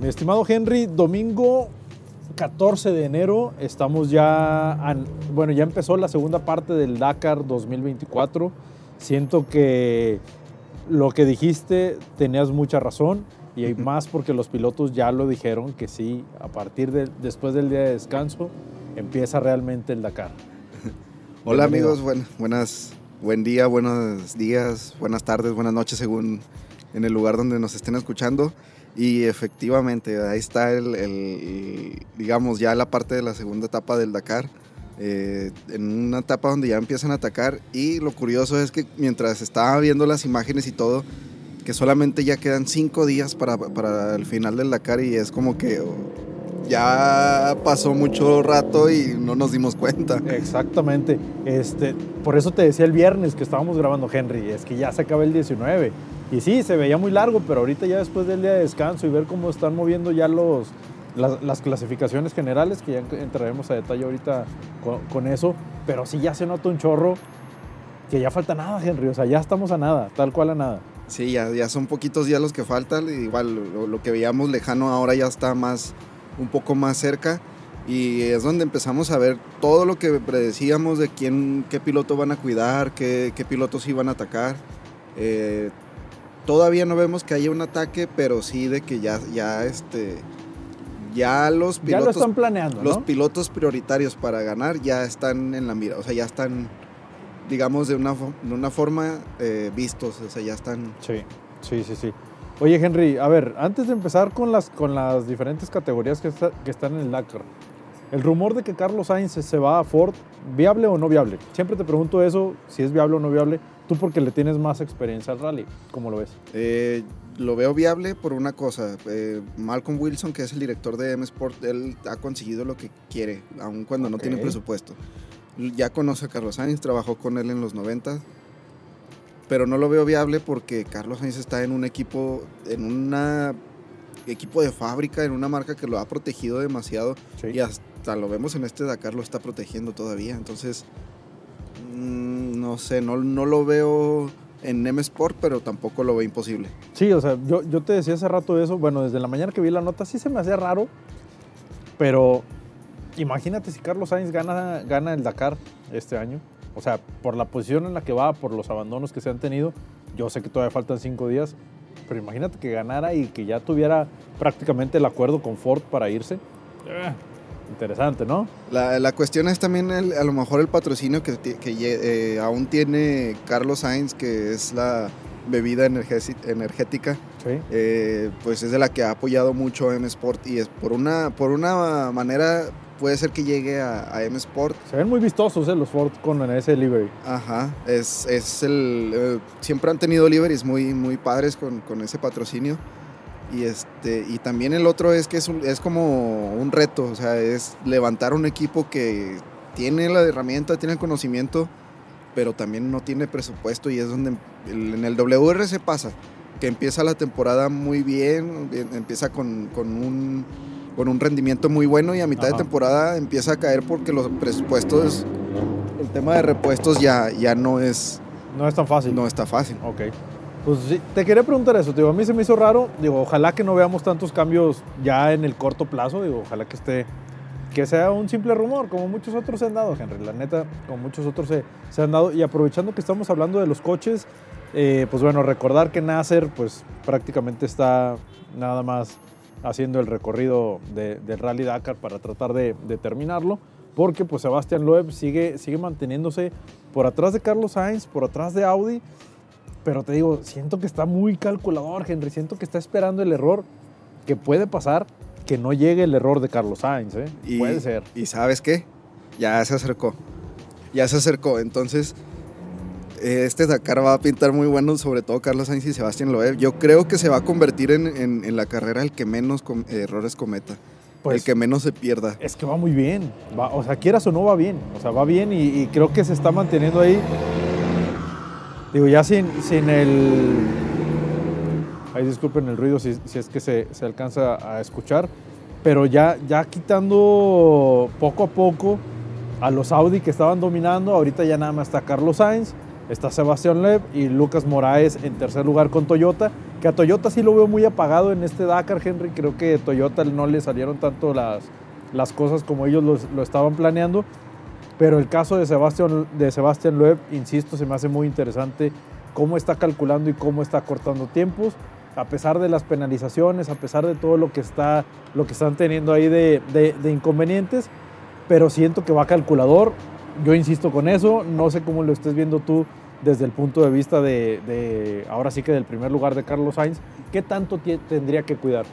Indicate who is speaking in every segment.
Speaker 1: Mi estimado Henry, domingo 14 de enero estamos ya, bueno, ya empezó la segunda parte del Dakar 2024. Siento que lo que dijiste tenías mucha razón y hay más porque los pilotos ya lo dijeron que sí, a partir de después del día de descanso empieza realmente el Dakar.
Speaker 2: Hola amigos, buenas, buen día, buenos días, buenas tardes, buenas noches según en el lugar donde nos estén escuchando. Y efectivamente, ahí está el, digamos, ya la parte de la segunda etapa del Dakar. Eh, en una etapa donde ya empiezan a atacar. Y lo curioso es que mientras estaba viendo las imágenes y todo, que solamente ya quedan cinco días para, para el final del Dakar y es como que oh, ya pasó mucho rato y no nos dimos cuenta.
Speaker 1: Exactamente. Este, por eso te decía el viernes que estábamos grabando Henry, es que ya se acaba el 19. Y sí, se veía muy largo, pero ahorita ya después del día de descanso y ver cómo están moviendo ya los, las, clasificaciones generales, que ya entraremos a detalle ahorita con, eso, pero sí ya se nota un chorro que ya falta nada, Henry, o sea, ya estamos a nada, tal cual a nada.
Speaker 2: Sí, ya, ya son poquitos días los que faltan, igual lo, que veíamos lejano ahora ya está más, un poco más cerca y es donde empezamos a ver todo lo que predecíamos de quién, qué piloto van a cuidar, qué, qué pilotos iban a atacar. Eh, todavía no vemos que haya un ataque, pero sí de que ya, ya este, ya los pilotos,
Speaker 1: ya lo están planeando,
Speaker 2: los pilotos prioritarios para ganar ya están en la mira, o sea, ya están, digamos, de una, de una forma eh, vistos, o sea, ya están.
Speaker 1: Sí, sí, sí, sí. Oye, Henry, a ver, antes de empezar con las, con las diferentes categorías que, que están en el Dakar, el rumor de que Carlos Sainz se va a Ford, ¿viable o no viable? Siempre te pregunto eso, si es viable o no viable, tú porque le tienes más experiencia al rally, ¿cómo lo ves?
Speaker 2: Eh, lo veo viable por una cosa. Eh, Malcolm Wilson, que es el director de M Sport, él ha conseguido lo que quiere, aun cuando no tiene presupuesto. Ya conoce a Carlos Sainz, trabajó con él en los 90, pero no lo veo viable porque Carlos Sainz está en un equipo, en un equipo de fábrica, en una marca que lo ha protegido demasiado y hasta lo vemos en este Dakar, lo está protegiendo todavía. Entonces, mm, no sé, no, no lo veo en M Sport, pero tampoco lo veo imposible.
Speaker 1: Sí, o sea, yo, yo te decía hace rato eso, bueno, desde la mañana que vi la nota sí se me hacía raro, pero imagínate si Carlos Sainz gana, gana el Dakar este año. O sea, por la posición en la que va, por los abandonos que se han tenido, yo sé que todavía faltan cinco días, pero imagínate que ganara y que ya tuviera prácticamente el acuerdo con Ford para irse. Eh, Interesante, ¿no?
Speaker 2: La, cuestión es también a lo mejor el patrocinio que, que eh, aún tiene Carlos Sainz, que es la bebida energética. Sí. Eh, pues es de la que ha apoyado mucho M Sport y es por una, por una manera puede ser que llegue a, M Sport.
Speaker 1: Se ven muy vistosos eh, los Ford con ese livery.
Speaker 2: Ajá, es, es el... siempre han tenido liveries muy, muy padres con, con ese patrocinio. Y, este, y también el otro es que es, es como un reto, o sea, es levantar un equipo que tiene la herramienta, tiene el conocimiento, pero también no tiene presupuesto y es donde en el WRC pasa, que empieza la temporada muy bien, empieza con, con, un, con un rendimiento muy bueno y a mitad de temporada empieza a caer porque los presupuestos, el tema de repuestos ya, ya no es...
Speaker 1: No es tan fácil.
Speaker 2: No está fácil.
Speaker 1: Ok. Pues te quería preguntar eso, digo, a mí se me hizo raro, digo, ojalá que no veamos tantos cambios ya en el corto plazo, digo, ojalá que esté, que sea un simple rumor, como muchos otros se han dado, Henry, la neta, como muchos otros se, se han dado, y aprovechando que estamos hablando de los coches, eh, pues bueno, recordar que Nasser, pues prácticamente está nada más haciendo el recorrido del Rally Dakar para tratar de, de terminarlo, porque pues Sebastián Loeb sigue, sigue manteniéndose por atrás de Carlos Sainz, por atrás de Audi, pero te digo, siento que está muy calculador, Henry. Siento que está esperando el error que puede pasar, que no llegue el error de Carlos Sainz. ¿eh? puede ser.
Speaker 2: ¿Y sabes qué? Ya se acercó. Ya se acercó. Entonces, este Dakar va a pintar muy bueno, sobre todo Carlos Sainz y Sebastián Loeb. Yo creo que se va a convertir en, la carrera el que menos errores cometa. Pues, el que menos se pierda.
Speaker 1: Es que va muy bien. o sea, quieras o no va bien. O sea, va bien y creo que se está manteniendo ahí Digo, ya sin, sin el... Ahí disculpen el ruido si, es que se, alcanza a escuchar, pero ya, ya quitando poco a poco a los Audi que estaban dominando, ahorita ya nada más está Carlos Sainz está Sebastián Loeb y Lucas Moraes en tercer lugar con Toyota, que a Toyota sí lo veo muy apagado en este Dakar, Henry, creo que a Toyota no le salieron tanto las, las cosas como ellos lo estaban planeando, pero el caso de Sebastián, de Sebastián Loeb, insisto, se me hace muy interesante cómo está calculando y cómo está cortando tiempos, a pesar de las penalizaciones, a pesar de todo lo que, está, lo que están teniendo ahí de, de, inconvenientes, pero siento que va calculador. Yo insisto con eso, no sé cómo lo estés viendo tú desde el punto de vista de, de ahora sí que del primer lugar de Carlos Sainz, ¿qué tanto tendría que cuidar?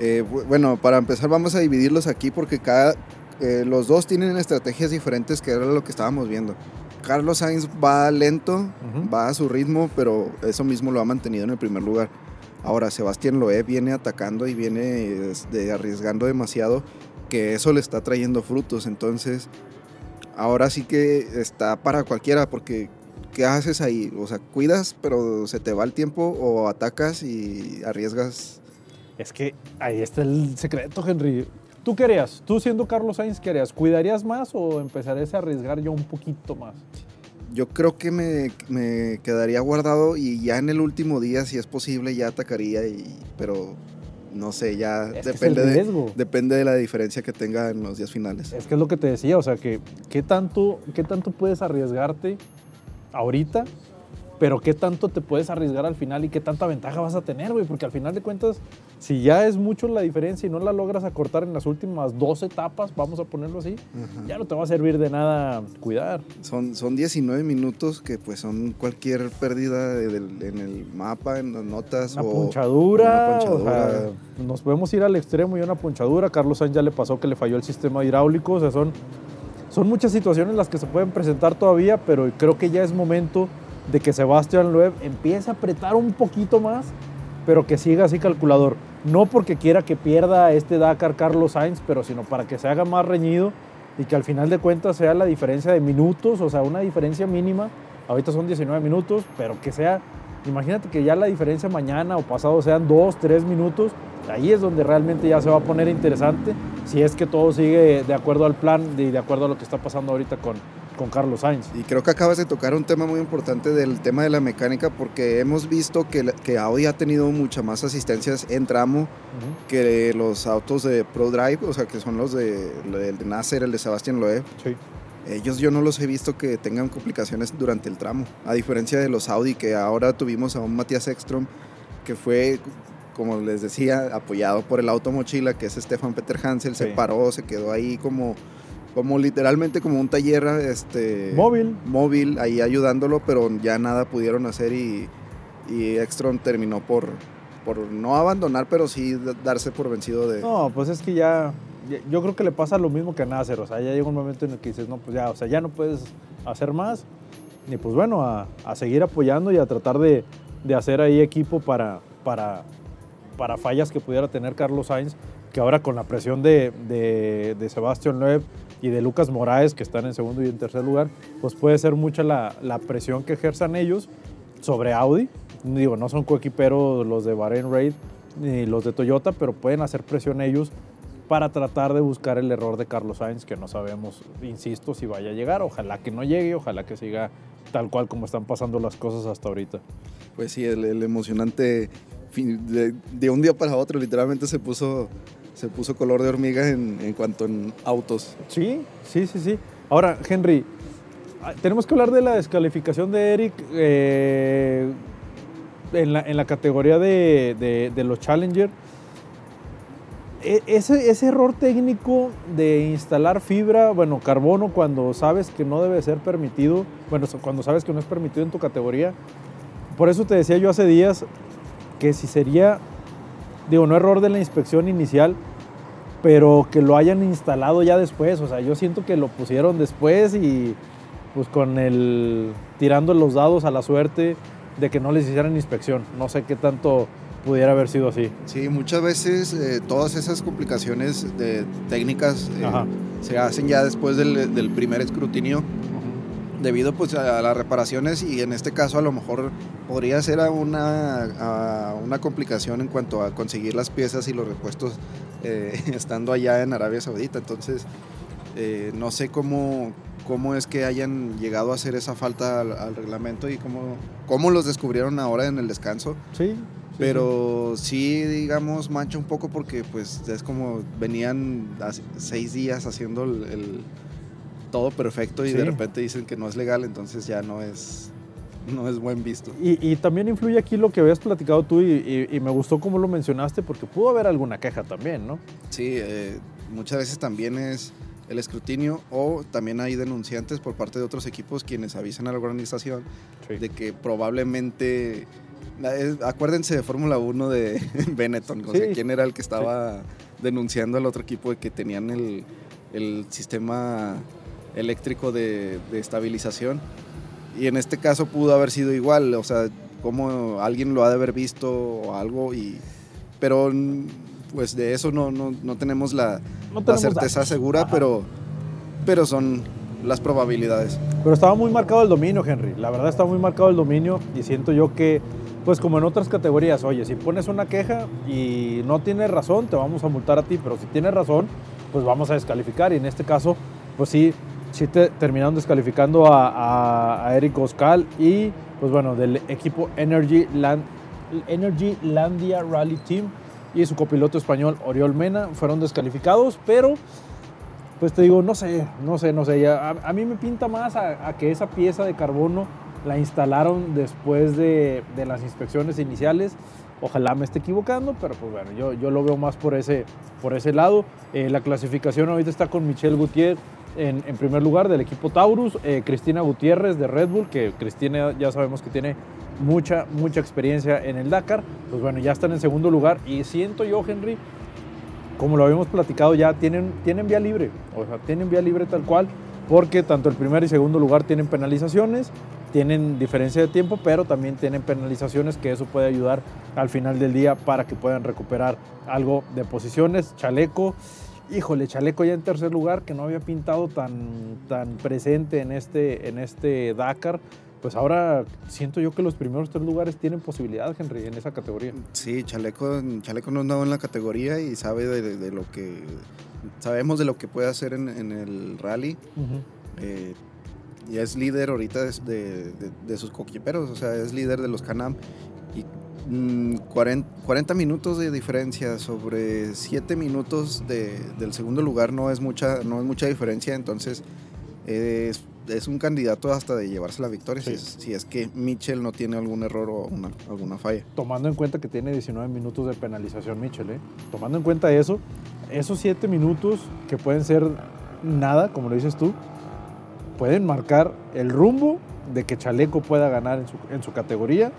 Speaker 2: Eh, bueno, para empezar vamos a dividirlos aquí porque cada, eh, los dos tienen estrategias diferentes que era lo que estábamos viendo. Carlos Sainz va lento, va a su ritmo, pero eso mismo lo ha mantenido en el primer lugar. Ahora Sebastián Loeb viene atacando y viene este, arriesgando demasiado, que eso le está trayendo frutos. Entonces, ahora sí que está para cualquiera, porque ¿qué haces ahí? O sea, cuidas, pero se te va el tiempo, o atacas y arriesgas.
Speaker 1: Es que ahí está el secreto, Henry. ¿Tú qué harías? Tú siendo Carlos Sainz, ¿qué harías? ¿Cuidarías más o empezarías a arriesgar yo un poquito más?
Speaker 2: Yo creo que me, me, quedaría guardado y ya en el último día, si es posible, ya atacaría, y, pero no sé, ya depende, de, depende de la diferencia que tenga en los días finales.
Speaker 1: Es que es lo que te decía, o sea, que ¿qué tanto, qué tanto puedes arriesgarte ahorita pero qué tanto te puedes arriesgar al final y qué tanta ventaja vas a tener, güey, porque al final de cuentas, si ya es mucho la diferencia y no la logras acortar en las últimas dos etapas, vamos a ponerlo así, ya no te va a servir de nada cuidar.
Speaker 2: Son, son 19 minutos que pues son cualquier pérdida en el mapa, en las notas.
Speaker 1: Una, o, punchadura, una punchadura. nos podemos ir al extremo y una punchadura. Carlos Sainz ya le pasó que le falló el sistema hidráulico, o sea, son, son muchas situaciones las que se pueden presentar todavía, pero creo que ya es momento de que Sebastián Loeb empiece a apretar un poquito más, pero que siga así calculador. No porque quiera que pierda este Dakar Carlos Sainz, pero sino para que se haga más reñido y que al final de cuentas sea la diferencia de minutos, o sea, una diferencia mínima. Ahorita son 19 minutos, pero que sea, imagínate que ya la diferencia mañana o pasado sean 2, 3 minutos. Ahí es donde realmente ya se va a poner interesante, si es que todo sigue de acuerdo al plan y de acuerdo a lo que está pasando ahorita con, con Carlos Sainz.
Speaker 2: Y creo que acabas de tocar un tema muy importante del tema de la mecánica porque hemos visto que, que Audi ha tenido muchas más asistencias en tramo que los autos de Pro Drive, o sea, que son los de, el de Nasser, el de Sebastián Loeb. Sí. Ellos yo no los he visto que tengan complicaciones durante el tramo, a diferencia de los Audi que ahora tuvimos a un Matías Ekstrom que fue como les decía, apoyado por el auto mochila, que es Stefan Peter Hansel, se paró, se quedó ahí como como literalmente como un taller este
Speaker 1: móvil.
Speaker 2: móvil ahí ayudándolo pero ya nada pudieron hacer y, y Extron terminó por por no abandonar pero sí darse por vencido de
Speaker 1: no pues es que ya yo creo que le pasa lo mismo que a Nasser o sea ya llega un momento en el que dices no pues ya o sea ya no puedes hacer más y pues bueno a, a seguir apoyando y a tratar de, de hacer ahí equipo para para para fallas que pudiera tener Carlos Sainz que ahora con la presión de, de, de Sebastián Loeb y de Lucas Moraes, que están en segundo y en tercer lugar, pues puede ser mucha la, la presión que ejerzan ellos sobre Audi. Digo, no son coequiperos los de Bahrain Raid ni los de Toyota, pero pueden hacer presión ellos para tratar de buscar el error de Carlos Sainz, que no sabemos, insisto, si vaya a llegar. Ojalá que no llegue, ojalá que siga tal cual como están pasando las cosas hasta ahorita.
Speaker 2: Pues sí, el, el emocionante de, de, un día para otro literalmente se puso se puso color de hormiga en, cuanto en autos.
Speaker 1: Sí, sí, sí, sí. Ahora, Henry, ah, tenemos que hablar de la descalificación de Eric eh, en, la, en, la, categoría de, de, de los Challenger. E, ese, ese, error técnico de instalar fibra, bueno, carbono, cuando sabes que no debe ser permitido, bueno, cuando sabes que no es permitido en tu categoría, por eso te decía yo hace días que si sería digo, no error de la inspección inicial, pero que lo hayan instalado ya después. O sea, yo siento que lo pusieron después y pues con el tirando los dados a la suerte de que no les hicieran inspección. No sé qué tanto pudiera haber sido así.
Speaker 2: Sí, muchas veces eh, todas esas complicaciones de técnicas eh, se hacen ya después del, del primer escrutinio debido pues a las reparaciones y en este caso a lo mejor podría ser una, una complicación en cuanto a conseguir las piezas y los repuestos eh, estando allá en Arabia Saudita. Entonces, eh, no sé cómo, cómo es que hayan llegado a hacer esa falta al, reglamento y cómo, cómo los descubrieron ahora en el descanso.
Speaker 1: Sí.
Speaker 2: Pero sí. digamos, mancha un poco porque pues es como venían seis días haciendo el, todo perfecto y de repente dicen que no es legal, entonces ya no es, no es buen visto.
Speaker 1: Y, también influye aquí lo que habías platicado tú y, me gustó cómo lo mencionaste porque pudo haber alguna queja también, ¿no?
Speaker 2: Sí, eh, muchas veces también es el escrutinio o también hay denunciantes por parte de otros equipos quienes avisan a la organización de que probablemente acuérdense de Fórmula 1 de Benetton, o sea, quién era el que estaba denunciando al otro equipo de que tenían el, el sistema eléctrico de, de, estabilización. Y en este caso pudo haber sido igual, o sea, como alguien lo ha de haber visto o algo, y, pero pues de eso no, no, no tenemos la, la certeza segura, pero, pero son las probabilidades.
Speaker 1: Pero estaba muy marcado el dominio, Henry. La verdad estaba muy marcado el dominio y siento yo que, pues como en otras categorías, oye, si pones una queja y no tienes razón, te vamos a multar a ti, pero si tienes razón, pues vamos a descalificar. Y en este caso, pues sí, sí te terminaron descalificando a, a, Eric Oscal y, pues bueno, del equipo Energy, Land, Energy Landia Rally Team y su copiloto español Oriol Mena fueron descalificados, pero pues te digo, no sé, no sé, no sé, a, a mí me pinta más a, que esa pieza de carbono la instalaron después de, de, las inspecciones iniciales. Ojalá me esté equivocando, pero pues bueno, yo, yo lo veo más por ese, por ese lado. Eh, la clasificación ahorita está con Michelle Gutiérrez en, primer lugar del equipo Taurus, eh, Cristina Gutiérrez de Red Bull, que Cristina ya sabemos que tiene mucha, mucha experiencia en el Dakar. Pues bueno, ya están en segundo lugar y siento yo, Henry, como lo habíamos platicado ya, tienen, tienen vía libre, o sea, tienen vía libre tal cual, porque tanto el primer y segundo lugar tienen penalizaciones, tienen diferencia de tiempo, pero también tienen penalizaciones que eso puede ayudar al final del día para que puedan recuperar algo de posiciones. Chaleco, híjole, Chaleco ya en tercer lugar, que no había pintado tan, tan presente en este, en este Dakar pues ahora siento yo que los primeros tres lugares tienen posibilidad, Henry, en esa categoría.
Speaker 2: Sí, Chaleco, Chaleco no andaba en la categoría y sabe de, lo que. Sabemos de lo que puede hacer en, el rally. Eh, y es líder ahorita de, sus coquiperos, o sea, es líder de los Canam. Y 40, mm, 40, minutos de diferencia sobre 7 minutos del segundo lugar no es mucha, no es mucha diferencia, entonces es es un candidato hasta de llevarse la victoria si, es, que Mitchell no tiene algún error o alguna falla.
Speaker 1: Tomando en cuenta que tiene 19 minutos de penalización Mitchell, ¿eh? tomando en cuenta eso, esos 7 minutos que pueden ser nada, como lo dices tú, pueden marcar el rumbo de que Chaleco pueda ganar en su, en su categoría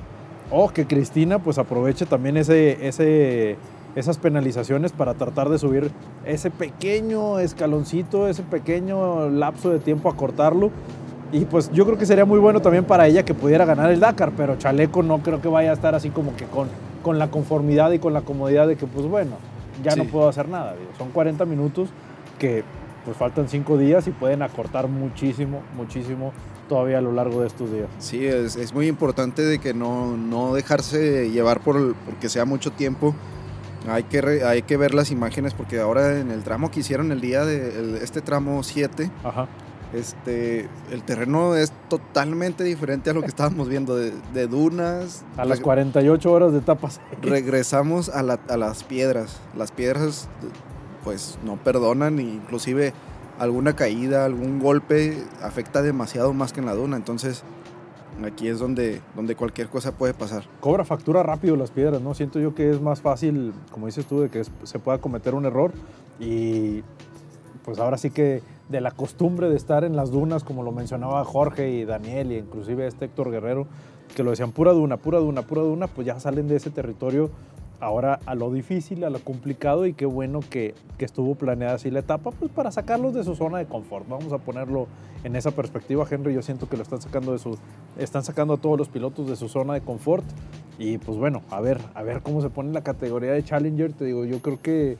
Speaker 1: o que Cristina pues aproveche también ese, ese esas penalizaciones para tratar de subir ese pequeño escaloncito, ese pequeño lapso de tiempo a cortarlo. Y pues yo creo que sería muy bueno también para ella que pudiera ganar el Dakar, pero Chaleco no creo que vaya a estar así como que con, con la conformidad y con la comodidad de que pues bueno, ya no puedo hacer nada. Son 40 minutos que pues faltan 5 días y pueden acortar muchísimo, muchísimo todavía a lo largo de estos días.
Speaker 2: Sí, es, es muy importante de que no, no dejarse llevar por porque sea mucho tiempo hay que, hay que ver las imágenes porque ahora en el tramo que hicieron el día de este tramo 7, este, el terreno es totalmente diferente a lo que estábamos viendo de, dunas.
Speaker 1: A las 48 horas de tapas.
Speaker 2: Regresamos a, a, las piedras. Las piedras pues no perdonan, inclusive alguna caída, algún golpe afecta demasiado más que en la duna. Entonces Aquí es donde, donde cualquier cosa puede pasar.
Speaker 1: Cobra factura rápido las piedras, ¿no? Siento yo que es más fácil, como dices tú, de que se pueda cometer un error y pues ahora sí que de la costumbre de estar en las dunas, como lo mencionaba Jorge y Daniel y inclusive este Héctor Guerrero, que lo decían pura duna, pura duna, pura duna, pues ya salen de ese territorio ahora a lo difícil, a lo complicado y qué bueno que, que, estuvo planeada así la etapa, pues para sacarlos de su zona de confort. Vamos a ponerlo en esa perspectiva, Henry. Yo siento que lo están sacando de su, están sacando a todos los pilotos de su zona de confort y pues bueno, a ver, a ver cómo se pone la categoría de Challenger. Te digo, yo creo que,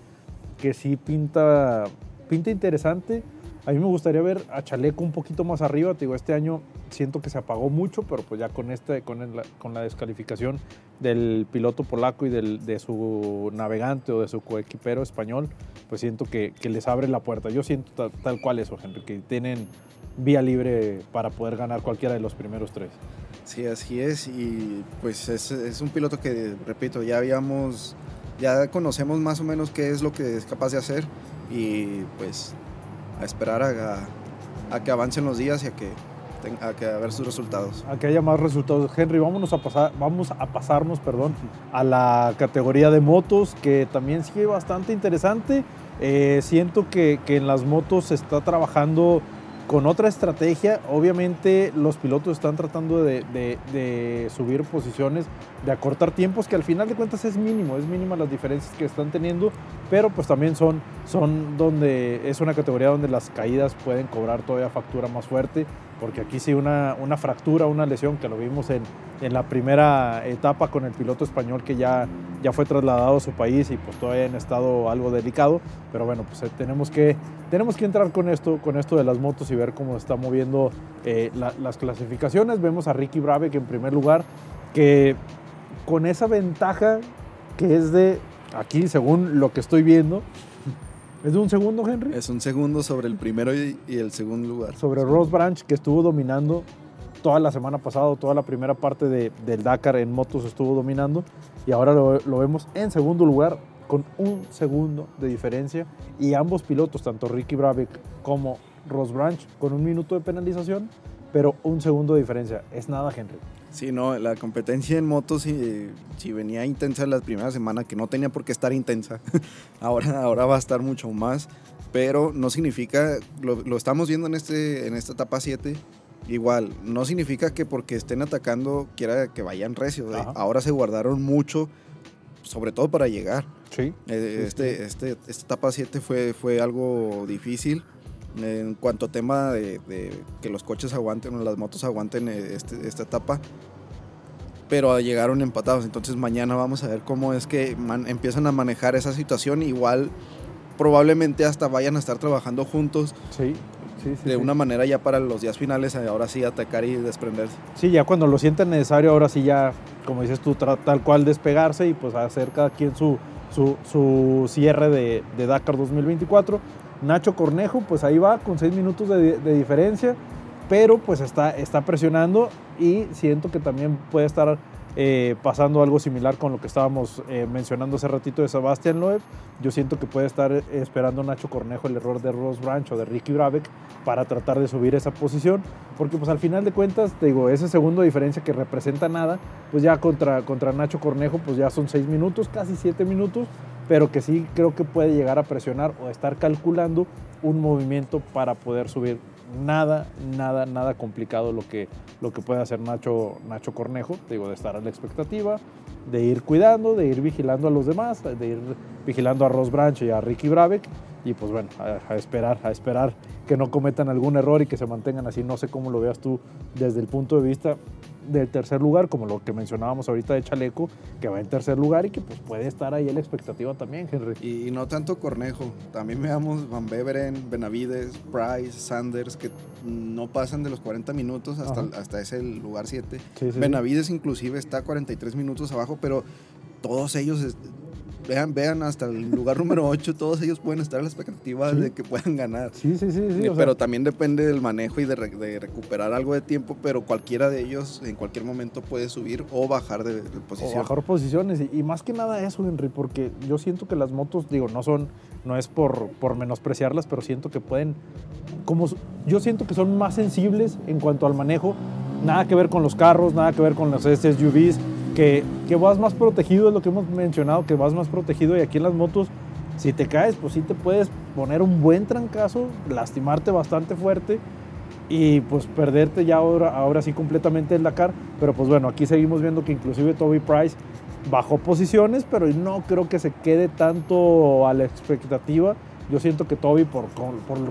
Speaker 1: que sí pinta, pinta interesante. A mí me gustaría ver a Chaleco un poquito más arriba. Te digo, este año siento que se apagó mucho, pero pues ya con, este, con, con la descalificación del piloto polaco y del, de su navegante o de su coequipero español, pues siento que, que les abre la puerta. Yo siento tal, cual eso, Henry, que tienen, vía libre para poder ganar cualquiera de los primeros tres.
Speaker 2: Sí, así es. Y pues es, es un piloto que, repito, ya habíamos, ya conocemos más o menos qué es lo que es capaz de hacer y pues a esperar a, que avancen los días y a que a, que ver sus resultados.
Speaker 1: A que haya más resultados. Henry, vámonos a pasar, vamos a pasarnos, perdón, a la categoría de motos, que también sigue bastante interesante. Eh, siento que, que, en las motos se está trabajando con otra estrategia. Obviamente los pilotos están tratando de, subir posiciones, de acortar tiempos, que al final de cuentas es mínimo, es mínima las diferencias que están teniendo, pero pues también son, son donde es una categoría donde las caídas pueden cobrar todavía factura más fuerte porque aquí sí una, una fractura, una lesión que lo vimos en, en, la primera etapa con el piloto español que ya, ya fue trasladado a su país y pues todavía en estado algo delicado, pero bueno, pues eh, tenemos que, tenemos que entrar con esto, con esto de las motos y ver cómo está moviendo eh, las clasificaciones. Vemos a Ricky Brave que en primer lugar, que con esa ventaja que es de, aquí según lo que estoy viendo, ¿Es de un segundo, Henry?
Speaker 2: Es un segundo sobre el primero y, el segundo lugar.
Speaker 1: Sobre Ross Branch, que estuvo dominando toda la semana pasada, toda la primera parte de, del Dakar en motos estuvo dominando. Y ahora lo, lo, vemos en segundo lugar con un segundo de diferencia. Y ambos pilotos, tanto Ricky Brabeck como Ross Branch, con un minuto de penalización, pero un segundo de diferencia. Es nada, Henry.
Speaker 2: Sí, no, la competencia en motos si, si venía intensa la primera semana, que no tenía por qué estar intensa, ahora, ahora va a estar mucho más, pero no significa, lo, estamos viendo en, este, en esta etapa 7, igual, no significa que porque estén atacando quiera que vayan recios, ¿eh? ahora se guardaron mucho, sobre todo para llegar.
Speaker 1: Sí.
Speaker 2: Eh, este, Este, esta etapa 7 fue, fue algo difícil en cuanto a tema de, que los coches aguanten o las motos aguanten eh, este, esta etapa. Pero llegaron empatados. Entonces mañana vamos a ver cómo es que empiezan a manejar esa situación. Igual probablemente hasta vayan a estar trabajando juntos.
Speaker 1: Sí. Sí,
Speaker 2: sí, de una manera ya para los días finales, eh, ahora sí atacar y desprenderse.
Speaker 1: Sí, ya cuando lo sienten necesario, ahora sí ya, como dices tú, tal cual despegarse y pues hacer cada quien su, su, su cierre de, de Dakar 2024. Nacho Cornejo, pues ahí va con seis minutos de, diferencia, pero pues está, está presionando y siento que también puede estar eh, pasando algo similar con lo que estábamos eh, mencionando hace ratito de Sebastián Loeb. Yo siento que puede estar esperando Nacho Cornejo el error de Ross Branch o de Ricky Brabeck para tratar de subir esa posición, porque pues al final de cuentas, te digo, ese segundo diferencia que representa nada, pues ya contra, contra Nacho Cornejo, pues ya son seis minutos, casi siete minutos, pero que sí creo que puede llegar a presionar o estar calculando un movimiento para poder subir. Nada, nada, nada complicado lo que, lo que puede hacer Nacho, Nacho Cornejo, digo, de estar a la expectativa, de ir cuidando, de ir vigilando a los demás, de ir vigilando a Ross Branch y a Ricky Brabeck y pues bueno, a, esperar, a esperar que no cometan algún error y que se mantengan así. No sé cómo lo veas tú desde el punto de vista del tercer lugar, como lo que mencionábamos ahorita de Chaleco, que va en tercer lugar y que pues puede estar ahí la expectativa también, Henry.
Speaker 2: Y, no tanto Cornejo, también veamos Van Beveren, Benavides, Price, Sanders, que no pasan de los 40 minutos hasta, hasta ese lugar 7. Benavides inclusive está 43 minutos abajo, pero todos ellos vean, vean hasta el lugar número 8, todos ellos pueden estar a la expectativa de que puedan ganar.
Speaker 1: Sí, sí, sí. sí
Speaker 2: pero también depende del manejo y de, recuperar algo de tiempo, pero cualquiera de ellos en cualquier momento puede subir o bajar de, posición.
Speaker 1: O bajar posiciones. Y, más que nada eso, Henry, porque yo siento que las motos, digo, no son, no es por, por menospreciarlas, pero siento que pueden, como yo siento que son más sensibles en cuanto al manejo. Nada que ver con los carros, nada que ver con los SUVs que, vas más protegido, es lo que hemos mencionado, que vas más protegido y aquí en las motos, si te caes, pues sí te puedes poner un buen trancazo, lastimarte bastante fuerte y pues perderte ya ahora, ahora sí completamente el Dakar. Pero pues bueno, aquí seguimos viendo que inclusive Toby Price bajó posiciones, pero no creo que se quede tanto a la expectativa yo siento que Toby, por,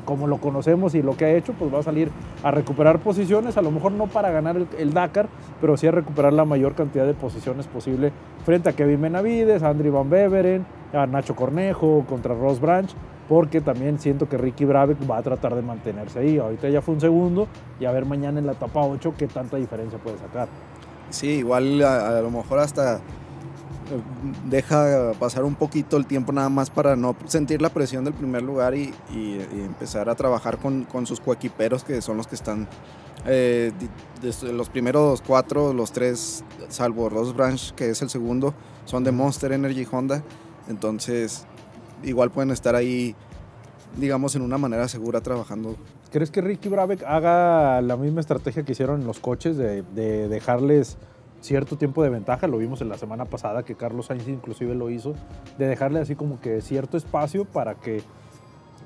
Speaker 1: como lo conocemos y lo que ha hecho, pues va a salir a recuperar posiciones, a lo mejor no para ganar el, Dakar, pero sí a recuperar la mayor cantidad de posiciones posible frente a Kevin Benavides, a Andrew Van Beveren, a Nacho Cornejo, contra Ross Branch, porque también siento que Ricky Brabeck va a tratar de mantenerse ahí. Ahorita ya fue un segundo y a ver mañana en la etapa 8 qué tanta diferencia puede sacar.
Speaker 2: Sí, igual a lo mejor hasta deja pasar un poquito el tiempo nada más para no sentir la presión del primer lugar y, y- y empezar a trabajar con, con sus coequiperos que son los que están eh, desde los primeros cuatro, los tres, salvo Ross Branch, que es el segundo, son de Monster Energy Honda. Entonces, igual pueden estar ahí, digamos, en una manera segura trabajando.
Speaker 1: ¿Crees que Ricky Brabeck haga la misma estrategia que hicieron en los coches de, de dejarles cierto tiempo de ventaja? Lo vimos en la semana pasada que Carlos Sainz inclusive lo hizo, de dejarle así como que cierto espacio para que,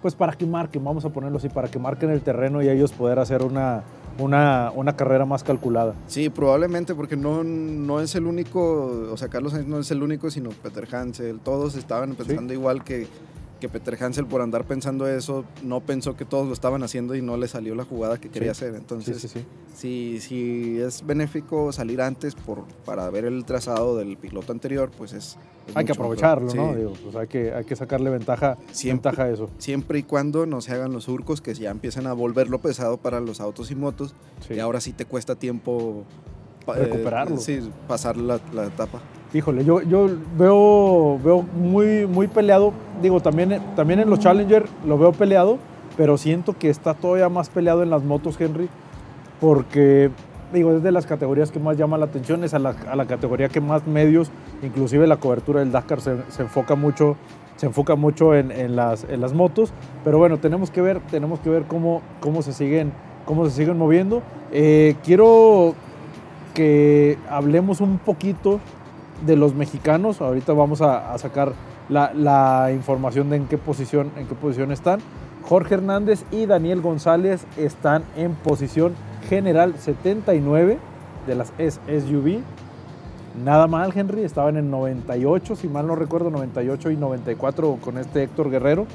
Speaker 1: pues para que marquen, vamos a ponerlo así, para que marquen el terreno y ellos poder hacer una, una, una carrera más calculada.
Speaker 2: Sí, probablemente, porque no, no es el único, o sea, Carlos Sainz no es el único, sino Peter Hansel. Todos estaban pensando igual que, que Peter Hansel por andar pensando eso, no pensó que todos lo estaban haciendo y no le salió la jugada que quería
Speaker 1: Sí.
Speaker 2: hacer. Entonces,
Speaker 1: sí, sí.
Speaker 2: si, si es benéfico salir antes por, para ver el trazado del piloto anterior, pues es... es
Speaker 1: Hay que
Speaker 2: mejor.
Speaker 1: aprovecharlo. ¿no? Digo, pues hay que, hay que sacarle ventaja,
Speaker 2: Siempre.
Speaker 1: ventaja a eso.
Speaker 2: Siempre y cuando no se hagan los surcos que ya empiezan a volverlo pesado para los autos y motos y ahora sí te cuesta tiempo eh,
Speaker 1: Recuperarlo.
Speaker 2: sí, pasar la, la etapa.
Speaker 1: Híjole, yo, yo veo, veo muy, muy peleado. Digo, también, también en los Challenger lo veo peleado, pero siento que está todavía más peleado en las motos, Henry, porque, digo, es de las categorías que más llama la atención, es a la, a la categoría que más medios, inclusive la cobertura del Dakar se, se enfoca mucho, se enfoca mucho en, en las, en las motos, pero bueno, tenemos que ver, tenemos que ver cómo, cómo, se, siguen, cómo se siguen moviendo. Eh, quiero que hablemos un poquito de los mexicanos. Ahorita vamos a, sacar la, la información de en qué posición, en qué posición están. Jorge Hernández y Daniel González están en posición general 79 de las SUV. Nada mal, Henry. Estaban en 98, si mal no recuerdo, 98 y 94 con este Héctor Guerrero.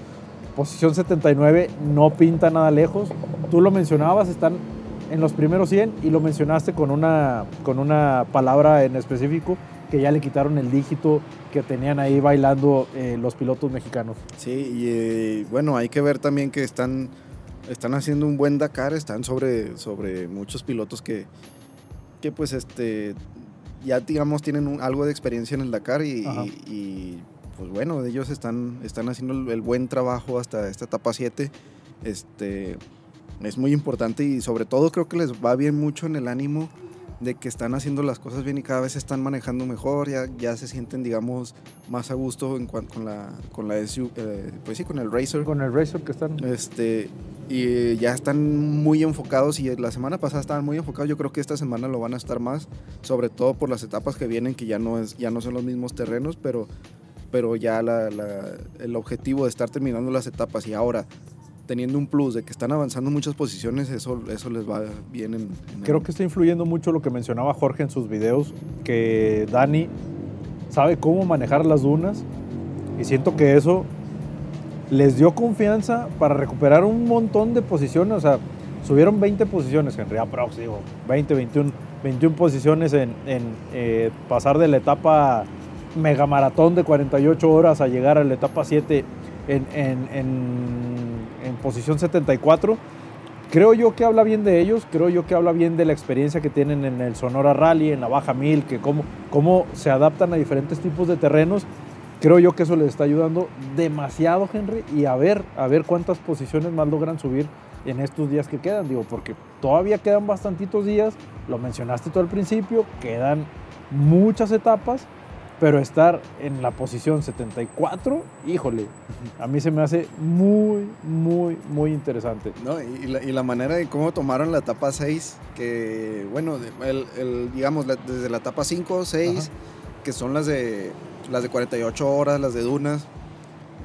Speaker 1: Posición 79 no pinta nada lejos. Tú lo mencionabas, están en los primeros 100 y lo mencionaste con una, con una palabra en específico que ya le quitaron el dígito que tenían ahí bailando eh, los pilotos mexicanos.
Speaker 2: Sí, y eh, bueno, hay que ver también que están, están haciendo un buen Dakar, están sobre, sobre muchos pilotos que, que pues este, ya digamos tienen un- algo de experiencia en el Dakar y, y- y, pues bueno, ellos están, están haciendo el, el buen trabajo hasta esta etapa 7. Este, es muy importante y sobre todo creo que les va bien mucho en el ánimo de que están haciendo las cosas bien y cada vez se están manejando mejor, ya, ya se sienten, digamos, más a gusto en cuan- con la, con la SU, eh, pues sí, con el Racer.
Speaker 1: Con el Racer que están.
Speaker 2: Este, y ya están muy enfocados y la semana pasada estaban muy enfocados, yo creo que esta semana lo van a estar más, sobre todo por las etapas que vienen, que ya no, es, ya no son los mismos terrenos, pero, pero ya la- la- el objetivo de estar terminando las etapas y ahora teniendo un plus de que están avanzando muchas posiciones, eso, eso les va bien en... en
Speaker 1: Creo
Speaker 2: el-
Speaker 1: que está influyendo mucho lo que mencionaba Jorge en sus videos, que Dani sabe cómo manejar las dunas y siento que eso les dio confianza para recuperar un montón de posiciones, o sea, subieron 20 posiciones, Henry Aprox, digo, 20, 21, 21 posiciones en, en, eh, pasar de la etapa megamaratón de 48 horas a llegar a la etapa 7 en, en- en- en posición 74. Creo yo que habla bien de ellos, creo yo que habla bien de la experiencia que tienen en el Sonora Rally, en la Baja Mil, que cómo, cómo se adaptan a diferentes tipos de terrenos. Creo yo que eso les está ayudando demasiado, Henry, y a ver, a ver cuántas posiciones más logran subir en estos días que quedan, digo, porque todavía quedan bastantitos días, lo mencionaste tú al principio, quedan muchas etapas, pero estar en la posición 74, híjole, a mí se me hace muy, muy, muy interesante.
Speaker 2: No, y, la, y la manera de cómo tomaron la etapa 6, que bueno, el, el, digamos, la- desde la etapa 5, 6,
Speaker 1: Ajá.
Speaker 2: que son las de, las de 48 horas, las de dunas.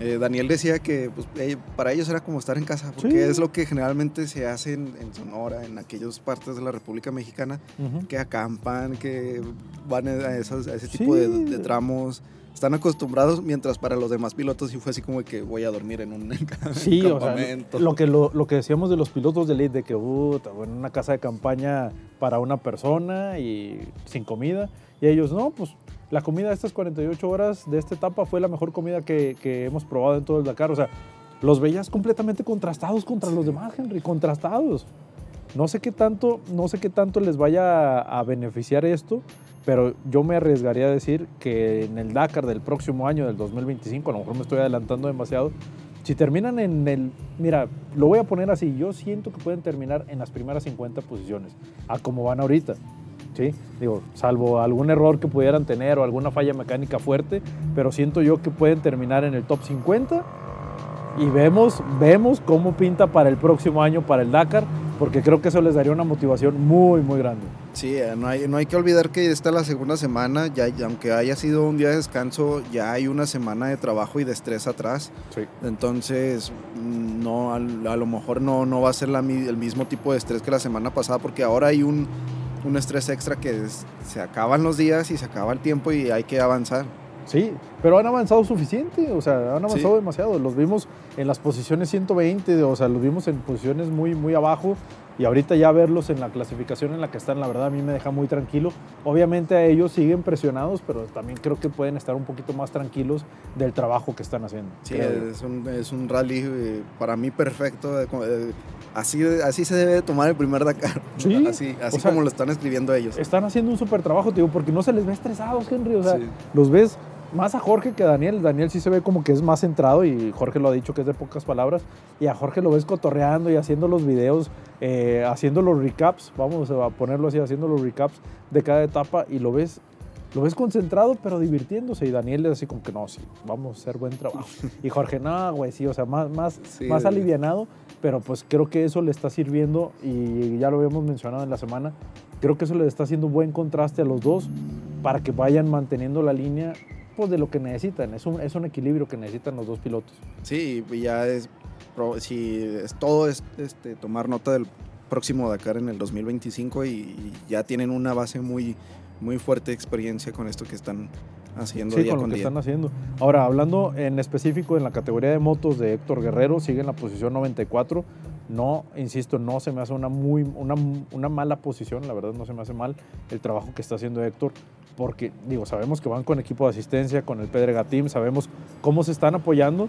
Speaker 2: Eh, Daniel decía que pues, eh, para ellos era como estar en casa, porque
Speaker 1: Sí.
Speaker 2: es lo que generalmente se hace en, en Sonora, en aquellas partes de la República Mexicana, que acampan, que van a, esas- a ese tipo
Speaker 1: Sí.
Speaker 2: de, de tramos. Están acostumbrados, mientras para los demás pilotos sí fue así como que voy a dormir en un
Speaker 1: Sí, o sea,
Speaker 2: campamento.
Speaker 1: lo que, lo, lo que decíamos de los pilotos de elite, de que puta, bueno, una casa de campaña para una persona y sin comida, y ellos, no, pues la comida de estas 48 horas de esta etapa fue la mejor comida que, que hemos probado en todo el Dakar, o sea, los veías completamente contrastados contra los demás, Henry, contrastados. No sé qué tanto, no sé qué tanto les vaya a, a beneficiar esto pero yo me arriesgaría a decir que en el Dakar del próximo año, del 2025, a lo mejor me estoy adelantando demasiado, si terminan en el, mira, lo voy a poner así, yo siento que pueden terminar en las primeras 50 posiciones, a como van ahorita. ¿Sí? Digo, salvo algún error que pudieran tener o alguna falla mecánica fuerte, pero siento yo que pueden terminar en el top 50 y vemos, vemos cómo pinta para el próximo año para el Dakar, porque creo que eso les daría una motivación muy, muy grande.
Speaker 2: Sí, eh, no hay, no hay que olvidar que esta es la segunda semana, ya, aunque haya sido un día de descanso, ya hay una semana de trabajo y de estrés atrás.
Speaker 1: Sí.
Speaker 2: Entonces, mm, no, a, lo mejor no, no va a ser la, el mismo tipo de estrés que la semana pasada, porque ahora hay un, un estrés extra que se acaban los días y se acaba el tiempo y hay que avanzar.
Speaker 1: Sí, pero han avanzado suficiente, o sea, han avanzado demasiado. Los vimos en las posiciones 120, o sea, los vimos en posiciones muy, muy abajo y ahorita ya verlos en la clasificación en la que están, la verdad a mí me deja muy tranquilo. Obviamente a ellos siguen presionados, pero también creo que pueden estar un poquito más tranquilos del trabajo que están haciendo.
Speaker 2: Sí, es un, es un, rally eh, para mí perfecto. Así, así se debe tomar el primer Dakar.
Speaker 1: Sí,
Speaker 2: así, así como lo están escribiendo ellos.
Speaker 1: Están haciendo un súper trabajo, digo, porque no se les ve estresados, Henry. O sea, los ves más a Jorge que a Daniel. Daniel sí se ve como que es más centrado y Jorge lo ha dicho que es de pocas palabras. Y a Jorge lo ves cotorreando y haciendo los videos, eh, haciendo los recaps, vamos a ponerlo así, haciendo los recaps de cada etapa y lo ves. Lo ves concentrado, pero divirtiéndose. Y Daniel es así como que no, sí, vamos a hacer buen trabajo. Y Jorge, no, güey, sí, o sea, más, más, más alivianado. Pero pues creo que eso le está sirviendo, y ya lo habíamos mencionado en la semana, creo que eso le está haciendo buen contraste a los dos para que vayan manteniendo la línea de lo que necesitan. Es un, es un equilibrio que necesitan los dos pilotos.
Speaker 2: Sí, ya es, si es todo es este, tomar nota del próximo Dakar en el 2025 y, ya tienen una base muy, muy fuerte experiencia con esto que están haciendo
Speaker 1: sí, con, lo que están haciendo. Ahora, hablando en específico en la categoría de motos de Héctor Guerrero, sigue en la posición 94. No, insisto, no se me hace una, muy, una, una mala posición, la verdad no se me hace mal el trabajo que está haciendo Héctor porque digo, sabemos que van con equipo de asistencia, con el Pedrega Team, sabemos cómo se están apoyando,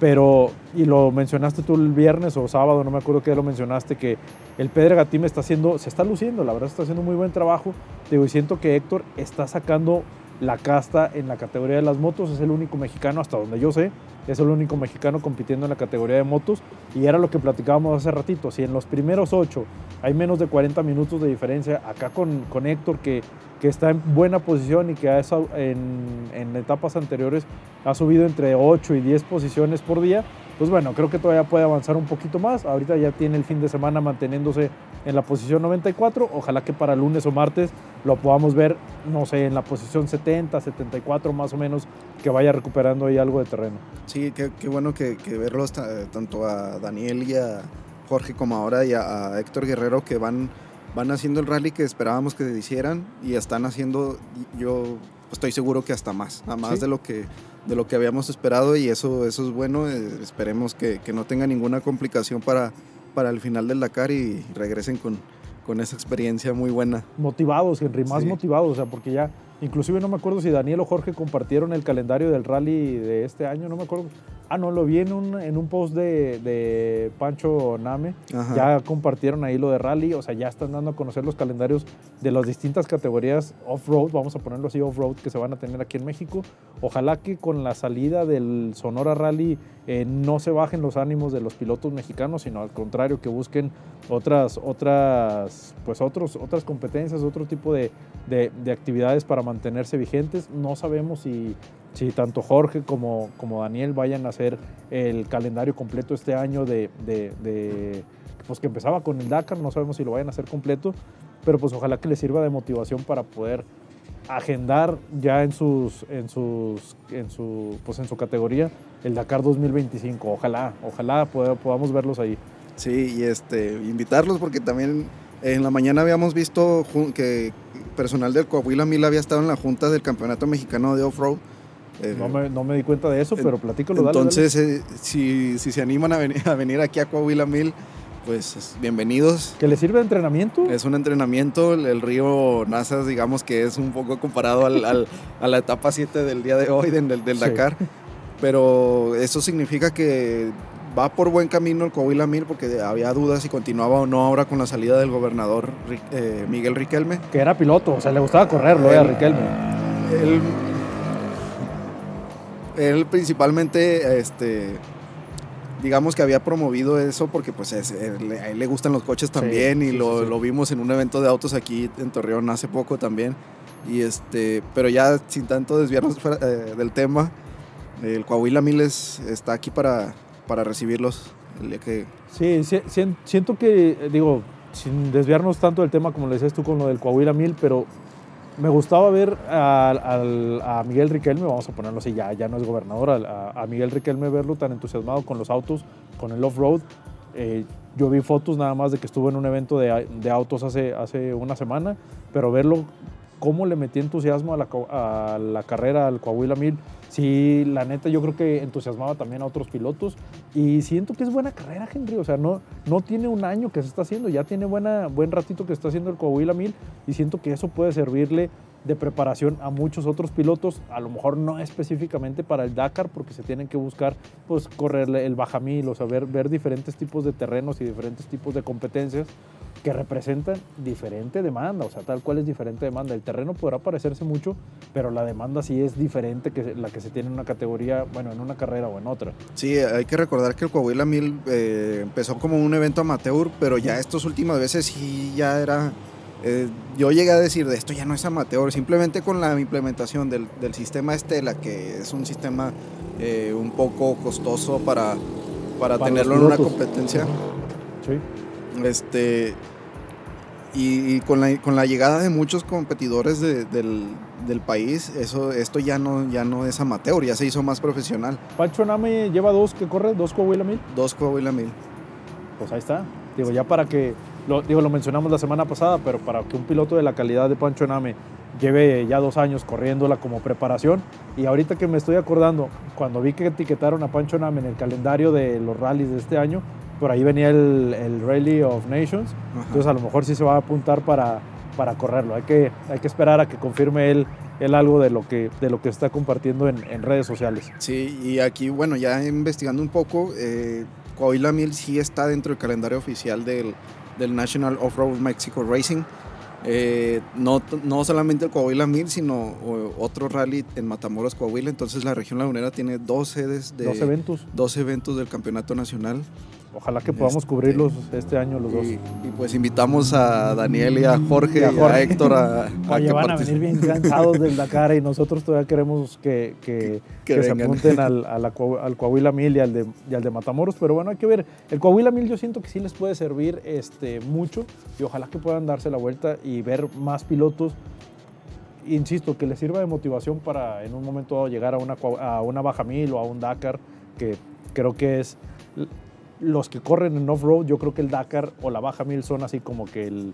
Speaker 1: pero, y lo mencionaste tú el viernes o sábado, no me acuerdo qué lo mencionaste, que el Pedrega Team está haciendo, se está luciendo, la verdad está haciendo muy buen trabajo, digo, y siento que Héctor está sacando la casta en la categoría de las motos, es el único mexicano, hasta donde yo sé, es el único mexicano compitiendo en la categoría de motos, y era lo que platicábamos hace ratito, si en los primeros ocho hay menos de 40 minutos de diferencia, acá con, con Héctor, que que está en buena posición y que en, en, etapas anteriores ha subido entre 8 y 10 posiciones por día, pues bueno, creo que todavía puede avanzar un poquito más. Ahorita ya tiene el fin de semana manteniéndose en la posición 94. Ojalá que para lunes o martes lo podamos ver, no sé, en la posición 70, 74 más o menos, que vaya recuperando ahí algo de terreno.
Speaker 2: Sí, qué, bueno que, que verlos tanto a Daniel y a Jorge como ahora y a Héctor Guerrero que van van haciendo el rally que esperábamos que se hicieran y están haciendo, yo estoy seguro que hasta más, a más de, lo que, de lo que habíamos esperado y eso, eso es bueno. Eh, esperemos que, que, no tenga ninguna complicación para, para el final del Dakar y regresen con, con esa experiencia muy buena.
Speaker 1: Motivados, Henry, más motivados, o sea, porque ya, inclusive no me acuerdo si Daniel o Jorge compartieron el calendario del rally de este año, no me acuerdo. Ah, no, lo vi en un, en un post de, de Pancho Name. Ya compartieron ahí lo de rally, o sea, ya están dando a conocer los calendarios de las distintas categorías off-road, vamos a ponerlo así, off-road, que se van a tener aquí en México. Ojalá que con la salida del Sonora Rally eh, no se bajen los ánimos de los pilotos mexicanos, sino al contrario, que busquen otras, otras, pues otros, otras competencias, otro tipo de, de, de actividades para mantenerse vigentes. No sabemos si si tanto Jorge como, como Daniel vayan a hacer el calendario completo este año de, pues que empezaba con el Dakar, no sabemos si lo vayan a hacer completo, pero pues ojalá que les sirva de motivación para poder agendar ya en sus en sus en su pues en su categoría el Dakar 2025 ojalá ojalá podamos verlos ahí.
Speaker 2: Sí y este invitarlos porque también en la mañana habíamos visto que personal del Coahuila Mil había estado en la junta del campeonato mexicano de off-road
Speaker 1: eh, no, me, no, me, di cuenta de eso, pero platícalo.
Speaker 2: Entonces, eh, si, si, se animan a venir, a venir aquí a Coahuila Mil, pues bienvenidos.
Speaker 1: ¿Que le sirve de entrenamiento?
Speaker 2: Es un entrenamiento. El, río Nazas, digamos que es un poco comparado al, al, a la etapa 7 del día de hoy, del, del Dakar. Pero eso significa que va por buen camino el Coahuila Mil porque había dudas si continuaba o no ahora con la salida del gobernador eh, Miguel Riquelme.
Speaker 1: Que era piloto, o sea, le gustaba correrlo, a Riquelme.
Speaker 2: Él, él principalmente, este, digamos que había promovido eso porque pues a él le gustan los coches también y lo, lo, vimos en un evento de autos aquí en Torreón hace poco también. Y este, pero ya sin tanto desviarnos eh, del tema, el Coahuila Miles está aquí para, para recibirlos el día que...
Speaker 1: Sí, siento que, digo, sin desviarnos tanto del tema como le decías tú con lo del Coahuila Mil, pero me gustaba ver a, Miguel Riquelme, vamos a ponerlo así, ya, ya no es gobernador, a, Miguel Riquelme verlo tan entusiasmado con los autos, con el off-road. Eh, yo vi fotos nada más de que estuvo en un evento de, de, autos hace, hace una semana, pero verlo cómo le metí entusiasmo a la, a la carrera al Coahuila 1000. Sí, la neta, yo creo que entusiasmaba también a otros pilotos y siento que es buena carrera, Henry. O sea, no, no tiene un año que se está haciendo, ya tiene buena, buen ratito que está haciendo el Coahuila 1000 y siento que eso puede servirle de preparación a muchos otros pilotos, a lo mejor no específicamente para el Dakar, porque se tienen que buscar pues correrle el bajamil, o sea, ver diferentes tipos de terrenos y diferentes tipos de competencias que representan diferente demanda, o sea, tal cual es diferente demanda. El terreno podrá parecerse mucho, pero la demanda sí es diferente que la que se tiene en una categoría, bueno, en una carrera o en otra.
Speaker 2: Sí, hay que recordar que el Coahuila 1000 eh, empezó como un evento amateur, pero ya estas últimas veces sí ya era eh, yo llegué a decir de esto ya no es amateur, simplemente con la implementación del, del sistema Estela, que es un sistema eh, un poco costoso para, para, tenerlo en una competencia. Sí. Este, y, con, la, con, la, llegada de muchos competidores del, del, país, eso, esto ya no, ya no es amateur, ya se hizo más profesional.
Speaker 1: Pancho Name lleva dos que corre, dos Coahuila Mil.
Speaker 2: Dos Coahuila Mil.
Speaker 1: Pues ahí está. Digo, ya para que lo, digo, lo mencionamos la semana pasada, pero para que un piloto de la calidad de Pancho Ename lleve ya dos años corriéndola como preparación. Y ahorita que me estoy acordando, cuando vi que etiquetaron a Pancho Ename en el calendario de los rallies de este año, por ahí venía el, el Rally of Nations. Entonces a lo mejor sí se va a apuntar para, para correrlo. Hay que, hay que esperar a que confirme él, él algo de lo que, de lo que está compartiendo en, en redes sociales.
Speaker 2: Sí, y aquí, bueno, ya investigando un poco, eh, Coahuila Mil sí está dentro del calendario oficial del, del National Off-Road Mexico Racing. Eh, no, no solamente el Coahuila 1000, sino otro rally en Matamoros, Coahuila. Entonces la región lagunera tiene dos sedes de...
Speaker 1: Dos eventos.
Speaker 2: Dos eventos del campeonato nacional.
Speaker 1: Ojalá que podamos este, cubrirlos este año los dos.
Speaker 2: Y, pues invitamos a Daniel y a Jorge y a, Héctor a,
Speaker 1: Oye, van a venir bien cansados del Dakar y nosotros todavía queremos que, que, se apunten al, al, Coahuila 1000 y al, de, y al de Matamoros. Pero bueno, hay que ver. El Coahuila 1000 yo siento que sí les puede servir este, mucho y ojalá que puedan darse la vuelta y ver más pilotos insisto, que les sirva de motivación para en un momento dado llegar a una, a una baja mil o a un Dakar, que creo que es los que corren en off-road, yo creo que el Dakar o la Baja Mil son así como que el,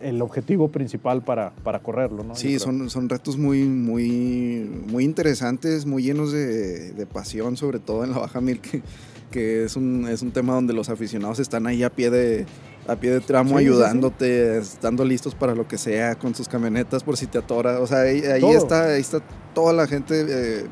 Speaker 1: el objetivo principal para, para correrlo, ¿no?
Speaker 2: Sí, son, son retos muy, muy, muy interesantes, muy llenos de, de, pasión, sobre todo en la Baja Mil, que, que es, un, es un tema donde los aficionados están ahí a pie de, a pie de tramo ayudándote, estando listos para lo que sea, con sus camionetas por si te atora. O sea, ahí, está, ahí está toda la gente eh,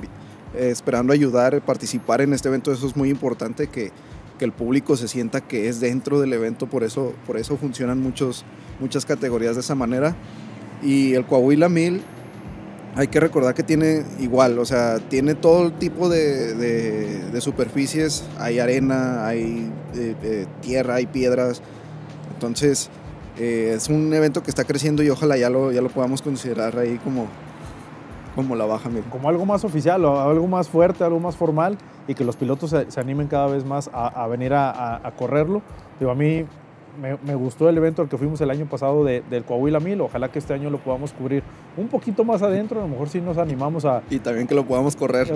Speaker 2: esperando ayudar, participar en este evento. Eso es muy importante que que el público se sienta que es dentro del evento, por eso, por eso funcionan muchos, muchas categorías de esa manera. Y el Coahuila 1000, hay que recordar que tiene igual, o sea, tiene todo tipo de, superficies, hay arena, hay eh, eh, tierra, hay piedras, entonces eh, es un evento que está creciendo y ojalá ya lo, ya lo podamos considerar ahí como, como la baja mil.
Speaker 1: Como algo más oficial, o algo más fuerte, algo más formal y que los pilotos se, animen cada vez más a, venir a, a, correrlo. Digo, a mí me, gustó el evento al que fuimos el año pasado de, del Coahuila 1000. Ojalá que este año lo podamos cubrir un poquito más adentro. A lo mejor sí nos animamos a.
Speaker 2: Y también que lo podamos correr.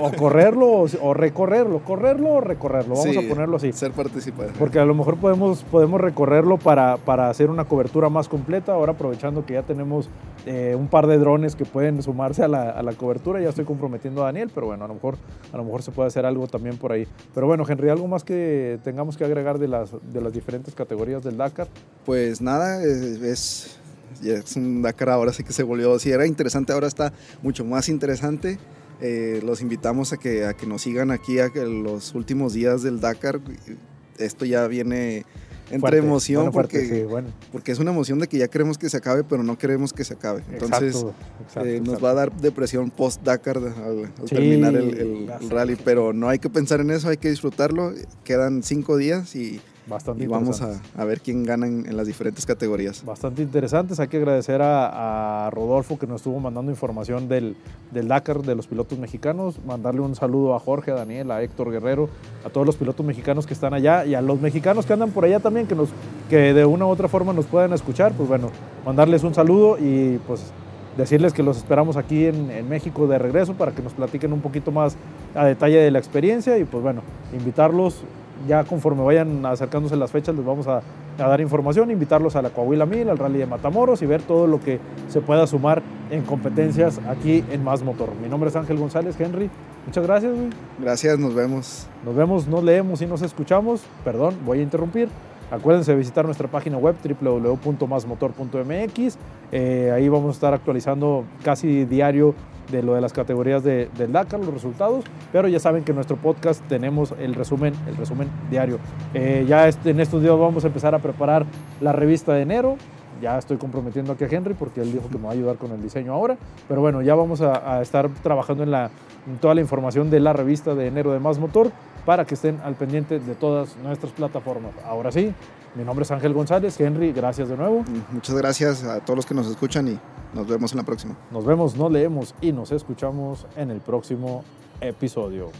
Speaker 1: O, correrlo o, recorrerlo. Correrlo o recorrerlo. Vamos a ponerlo así.
Speaker 2: Ser participante.
Speaker 1: Porque a lo mejor podemos, podemos recorrerlo para, para hacer una cobertura más completa. Ahora aprovechando que ya tenemos eh, un par de drones que pueden sumarse a la, a la, cobertura. Ya estoy comprometiendo a Daniel, pero bueno, a lo, mejor, a lo mejor se puede hacer algo también por ahí. Pero bueno, Henry, ¿algo más que tengamos que agregar de las, de las diferentes categorías del Dakar?
Speaker 2: Pues nada, es, es, un Dakar ahora sí que se volvió, si era interesante, ahora está mucho más interesante. Eh, los invitamos a que, a que nos sigan aquí a que los últimos días del Dakar. Esto ya viene entre
Speaker 1: Fuerte,
Speaker 2: emoción
Speaker 1: bueno, fuerte,
Speaker 2: porque,
Speaker 1: sí, bueno.
Speaker 2: porque es una emoción de que ya queremos que se acabe, pero no queremos que se acabe. Entonces
Speaker 1: Exacto, exacto,
Speaker 2: eh, nos
Speaker 1: exacto.
Speaker 2: va a dar depresión post-Dakar al, al
Speaker 1: Sí,
Speaker 2: terminar el, el- el rally, pero no hay que pensar en eso, hay que disfrutarlo. Quedan cinco días y,
Speaker 1: Bastante
Speaker 2: y vamos a, a ver quién gana en, en las diferentes categorías.
Speaker 1: Bastante interesantes. Hay que agradecer a, a Rodolfo que nos estuvo mandando información del, del Dakar, de los pilotos mexicanos. Mandarle un saludo a Jorge, a Daniel, a Héctor Guerrero, a todos los pilotos mexicanos que están allá y a los mexicanos que andan por allá también, que, nos, que de una u otra forma nos puedan escuchar. Pues bueno, mandarles un saludo y pues decirles que los esperamos aquí en, en México de regreso para que nos platiquen un poquito más a detalle de la experiencia y pues bueno, invitarlos ya conforme vayan acercándose las fechas les vamos a, a dar información, invitarlos a la Coahuila 1000, al Rally de Matamoros y ver todo lo que se pueda sumar en competencias aquí en Más Motor. Mi nombre es Ángel González, Henry. Muchas gracias, güey.
Speaker 2: Gracias, nos vemos.
Speaker 1: Nos vemos, nos leemos y nos escuchamos. Perdón, voy a interrumpir. Acuérdense de visitar nuestra página web www.masmotor.mx. Eh, ahí vamos a estar actualizando casi diario de lo de las categorías de, del Dakar, los resultados. Pero ya saben que en nuestro podcast tenemos el resumen, el resumen diario. Eh, ya este- en estos días vamos a empezar a preparar la revista de enero. Ya estoy comprometiendo aquí a Henry porque él dijo que me va a ayudar con el diseño ahora. Pero bueno, ya vamos a, estar trabajando en, la, en toda la información de la revista de enero de Más Motor para que estén al pendiente de todas nuestras plataformas. Ahora sí, mi nombre es Ángel González. Henry, gracias de nuevo.
Speaker 2: Muchas gracias a todos los que nos escuchan y nos vemos en la próxima.
Speaker 1: Nos vemos, nos leemos y nos escuchamos en el próximo episodio.